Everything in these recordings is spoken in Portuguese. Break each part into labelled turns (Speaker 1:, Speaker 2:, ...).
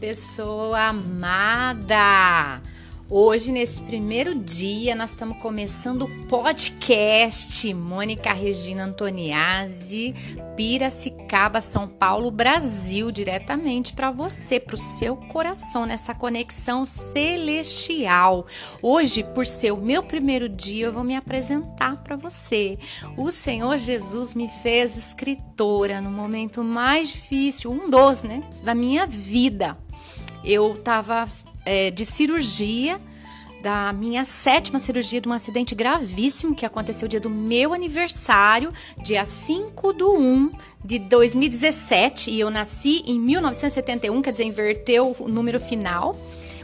Speaker 1: pessoa amada! Hoje, nesse primeiro dia, nós estamos começando o podcast Mônica Regina Antoniazzi, Piracicaba, São Paulo, Brasil, diretamente para você, para o seu coração, nessa conexão celestial. Hoje, por ser o meu primeiro dia, eu vou me apresentar para você. O Senhor Jesus me fez escritora no momento mais difícil, um dos, né, da minha vida. Eu estava é, de cirurgia, da minha sétima cirurgia de um acidente gravíssimo que aconteceu dia do meu aniversário, dia 5 do 1 de 2017, e eu nasci em 1971, quer dizer, inverteu o número final.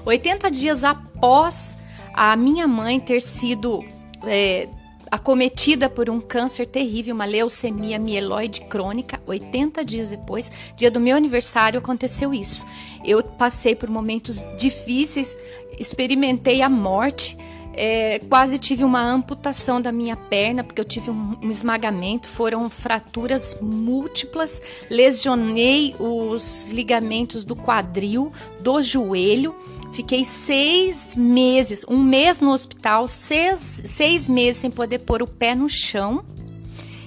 Speaker 1: 80 dias após a minha mãe ter sido é, acometida por um câncer terrível, uma leucemia mieloide crônica. 80 dias depois, dia do meu aniversário, aconteceu isso. Eu passei por momentos difíceis, experimentei a morte. É, quase tive uma amputação da minha perna, porque eu tive um, um, esmagamento, foram fraturas múltiplas, lesionei os ligamentos do quadril, do joelho Fiquei seis meses, um mês no hospital, seis, seis meses sem poder pôr o pé no chão.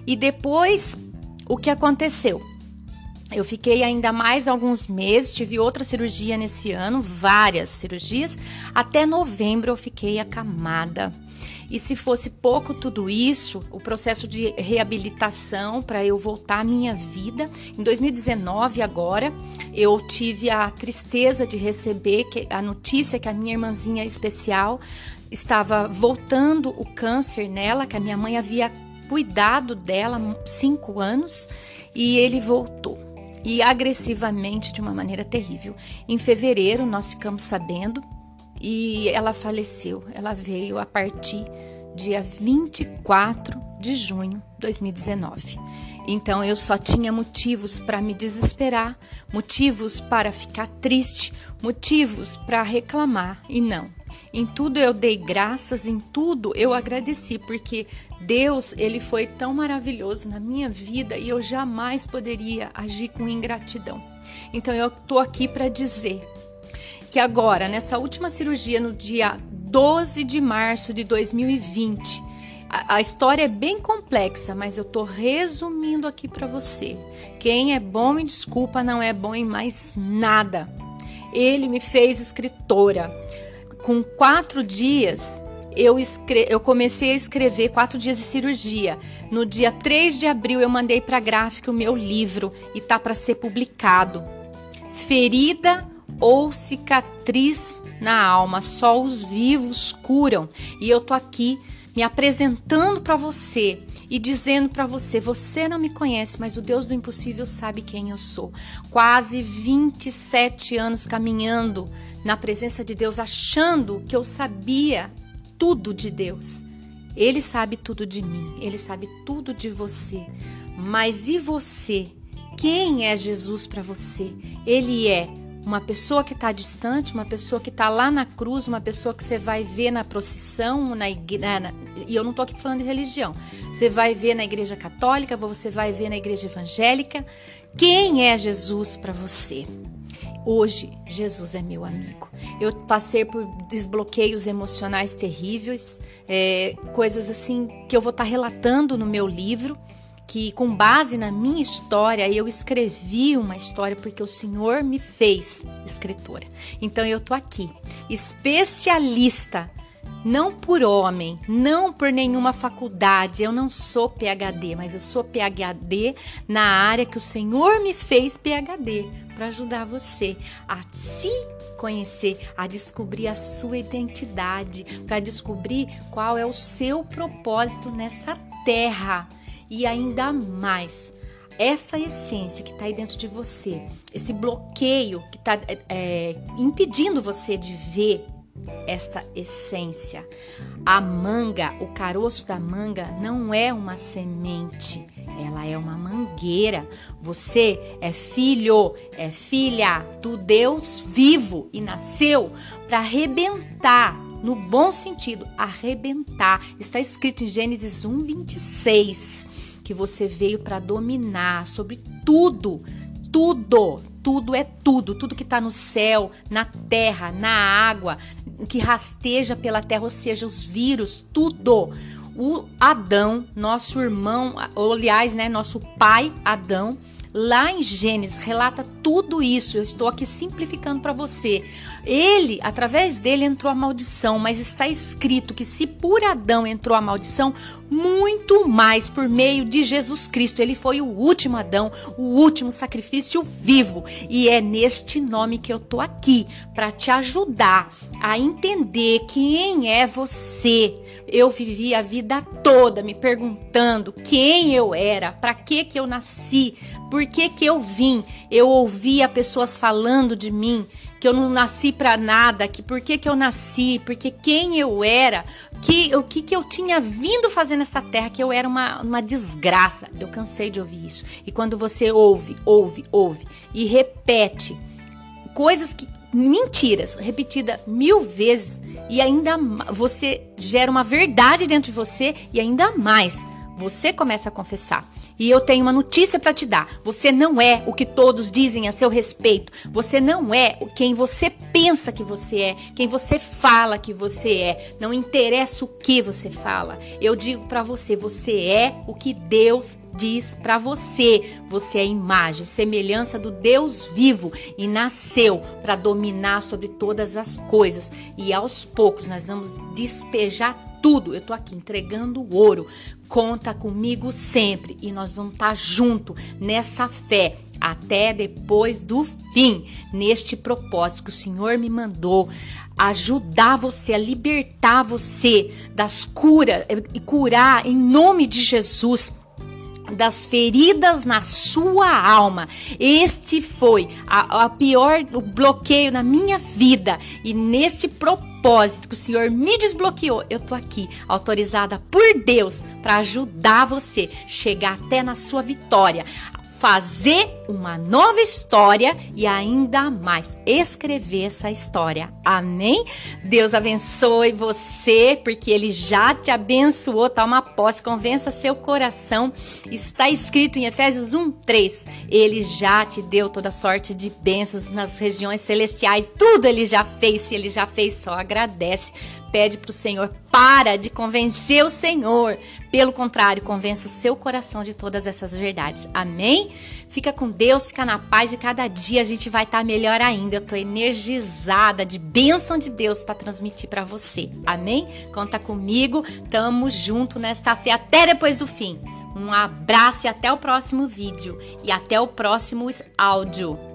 Speaker 1: E depois, o que aconteceu? Eu fiquei ainda mais alguns meses, tive outra cirurgia nesse ano, várias cirurgias. Até novembro eu fiquei acamada. E se fosse pouco tudo isso, o processo de reabilitação para eu voltar à minha vida, em 2019 agora, eu tive a tristeza de receber a notícia que a minha irmãzinha especial estava voltando o câncer nela, que a minha mãe havia cuidado dela cinco anos e ele voltou e agressivamente de uma maneira terrível. Em fevereiro nós ficamos sabendo e ela faleceu. Ela veio a partir dia 24 de junho de 2019. Então eu só tinha motivos para me desesperar, motivos para ficar triste, motivos para reclamar e não. Em tudo eu dei graças, em tudo eu agradeci, porque Deus, ele foi tão maravilhoso na minha vida e eu jamais poderia agir com ingratidão. Então eu tô aqui para dizer que agora, nessa última cirurgia, no dia 12 de março de 2020, a, a história é bem complexa, mas eu tô resumindo aqui para você. Quem é bom em desculpa não é bom em mais nada. Ele me fez escritora. Com quatro dias, eu, eu comecei a escrever quatro dias de cirurgia. No dia 3 de abril, eu mandei para a gráfica o meu livro e tá para ser publicado. Ferida ou cicatriz na alma, só os vivos curam. E eu tô aqui me apresentando para você e dizendo para você: você não me conhece, mas o Deus do impossível sabe quem eu sou. Quase 27 anos caminhando na presença de Deus, achando que eu sabia tudo de Deus. Ele sabe tudo de mim, ele sabe tudo de você. Mas e você? Quem é Jesus para você? Ele é uma pessoa que está distante, uma pessoa que está lá na cruz, uma pessoa que você vai ver na procissão, na igreja, e eu não estou aqui falando de religião. Você vai ver na igreja católica, você vai ver na igreja evangélica. Quem é Jesus para você? Hoje, Jesus é meu amigo. Eu passei por desbloqueios emocionais terríveis, é, coisas assim que eu vou estar tá relatando no meu livro que com base na minha história eu escrevi uma história porque o Senhor me fez escritora. Então eu tô aqui, especialista não por homem, não por nenhuma faculdade. Eu não sou PhD, mas eu sou PhD na área que o Senhor me fez PhD para ajudar você a se conhecer, a descobrir a sua identidade, para descobrir qual é o seu propósito nessa terra e ainda mais essa essência que está aí dentro de você, esse bloqueio que está é, é, impedindo você de ver esta essência. A manga, o caroço da manga não é uma semente, ela é uma mangueira. Você é filho, é filha do Deus vivo e nasceu para arrebentar no bom sentido, arrebentar. Está escrito em Gênesis 1, 26 que você veio para dominar sobre tudo, tudo, tudo é tudo, tudo que está no céu, na terra, na água, que rasteja pela terra, ou seja, os vírus, tudo. O Adão, nosso irmão, ou aliás, né, nosso pai Adão, Lá em Gênesis relata tudo isso. Eu estou aqui simplificando para você. Ele, através dele entrou a maldição, mas está escrito que se por Adão entrou a maldição, muito mais por meio de Jesus Cristo. Ele foi o último Adão, o último sacrifício vivo. E é neste nome que eu tô aqui para te ajudar a entender quem é você. Eu vivi a vida toda me perguntando quem eu era, para que que eu nasci, por que, que eu vim? Eu ouvia pessoas falando de mim, que eu não nasci para nada, que por que, que eu nasci, porque quem eu era, que o que, que eu tinha vindo fazer nessa terra, que eu era uma, uma desgraça. Eu cansei de ouvir isso. E quando você ouve, ouve, ouve e repete coisas que mentiras repetida mil vezes e ainda você gera uma verdade dentro de você e ainda mais você começa a confessar. E eu tenho uma notícia para te dar. Você não é o que todos dizem a seu respeito. Você não é quem você pensa que você é, quem você fala que você é. Não interessa o que você fala. Eu digo para você, você é o que Deus diz para você. Você é imagem, semelhança do Deus vivo e nasceu para dominar sobre todas as coisas. E aos poucos nós vamos despejar tudo. Eu tô aqui entregando o ouro. Conta comigo sempre e nós vamos estar tá junto nessa fé até depois do fim, neste propósito que o Senhor me mandou ajudar você a libertar você das curas e curar em nome de Jesus das feridas na sua alma. Este foi a, a pior o bloqueio na minha vida e neste propósito propósito que o Senhor me desbloqueou, eu tô aqui, autorizada por Deus, para ajudar você chegar até na sua vitória, fazer uma nova história e ainda mais escrever essa história. Amém? Deus abençoe você, porque ele já te abençoou. Toma posse, convença seu coração. Está escrito em Efésios 1:3. Ele já te deu toda sorte de bênçãos nas regiões celestiais. Tudo ele já fez. Se ele já fez, só agradece pede para o Senhor, para de convencer o Senhor. Pelo contrário, convença o seu coração de todas essas verdades. Amém? Fica com Deus, fica na paz e cada dia a gente vai estar tá melhor ainda. Eu estou energizada de bênção de Deus para transmitir para você. Amém? Conta comigo. Tamo junto nesta fé até depois do fim. Um abraço e até o próximo vídeo e até o próximo áudio.